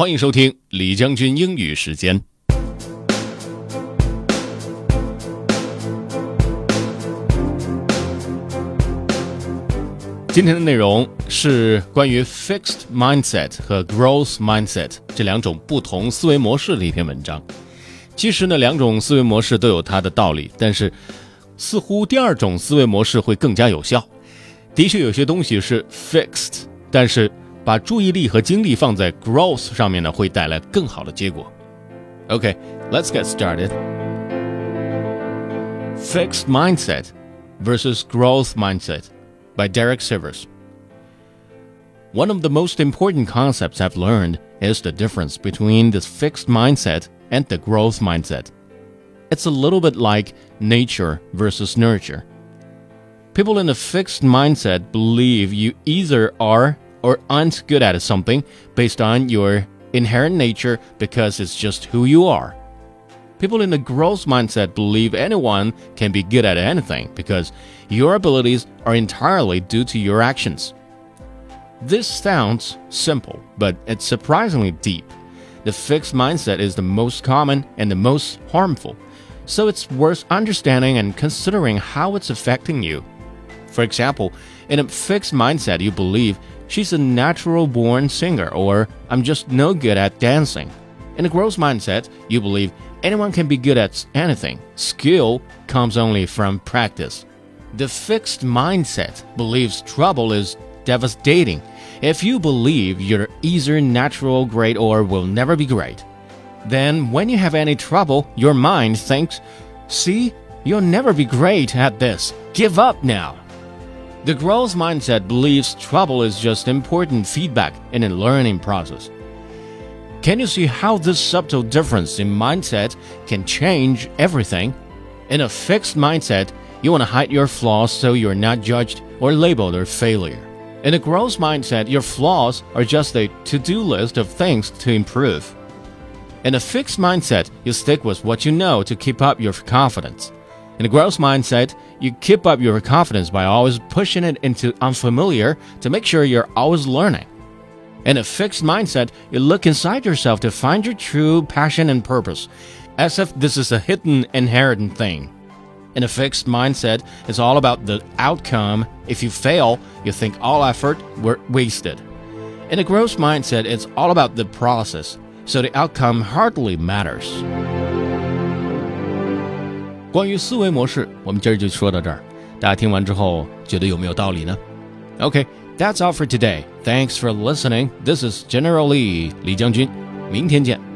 欢迎收听李将军英语时间。今天的内容是关于 fixed mindset 和 growth mindset 这两种不同思维模式的一篇文章。其实呢，两种思维模式都有它的道理，但是似乎第二种思维模式会更加有效。的确，有些东西是 fixed，但是把注意力和精力放在 growth 上面呢，会带来更好的结果。OK，let's get started. Fixed mindset versus growth mindset by Derek Sivers. One of the most important concepts I've learned is the difference between this fixed mindset and the growth mindset. It's a little bit like nature versus nurture. People in a fixed mindset believe you either are or aren't good at something based on your inherent nature because it's just who you are. People in a growth mindset believe anyone can be good at anything because your abilities are entirely due to your actions. This sounds simple, but it's surprisingly deep. The fixed mindset is the most common and the most harmful, so it's worth understanding and considering how it's affecting you. For example, in a fixed mindset, you believe she's a natural born singer or I'm just no good at dancing. In a growth mindset, you believe anyone can be good at anything. Skill comes only from practice. The fixed mindset believes trouble is devastating. If you believe you're either natural great or will never be great, then when you have any trouble, your mind thinks, see, you'll never be great at this. Give up now. The growth mindset believes trouble is just important feedback in a learning process. Can you see how this subtle difference in mindset can change everything? In a fixed mindset, you want to hide your flaws so you're not judged or labeled a failure. In a growth mindset, your flaws are just a to do list of things to improve. In a fixed mindset, you stick with what you know to keep up your confidence. In a growth mindset, you keep up your confidence by always pushing it into unfamiliar to make sure you're always learning. In a fixed mindset, you look inside yourself to find your true passion and purpose, as if this is a hidden inherent thing. In a fixed mindset, it's all about the outcome. If you fail, you think all effort were wasted. In a growth mindset, it's all about the process, so the outcome hardly matters. 关于思维模式，我们今儿就说到这儿。大家听完之后，觉得有没有道理呢？OK，that's all for today. Thanks for listening. This is General Lee 李将军，明天见。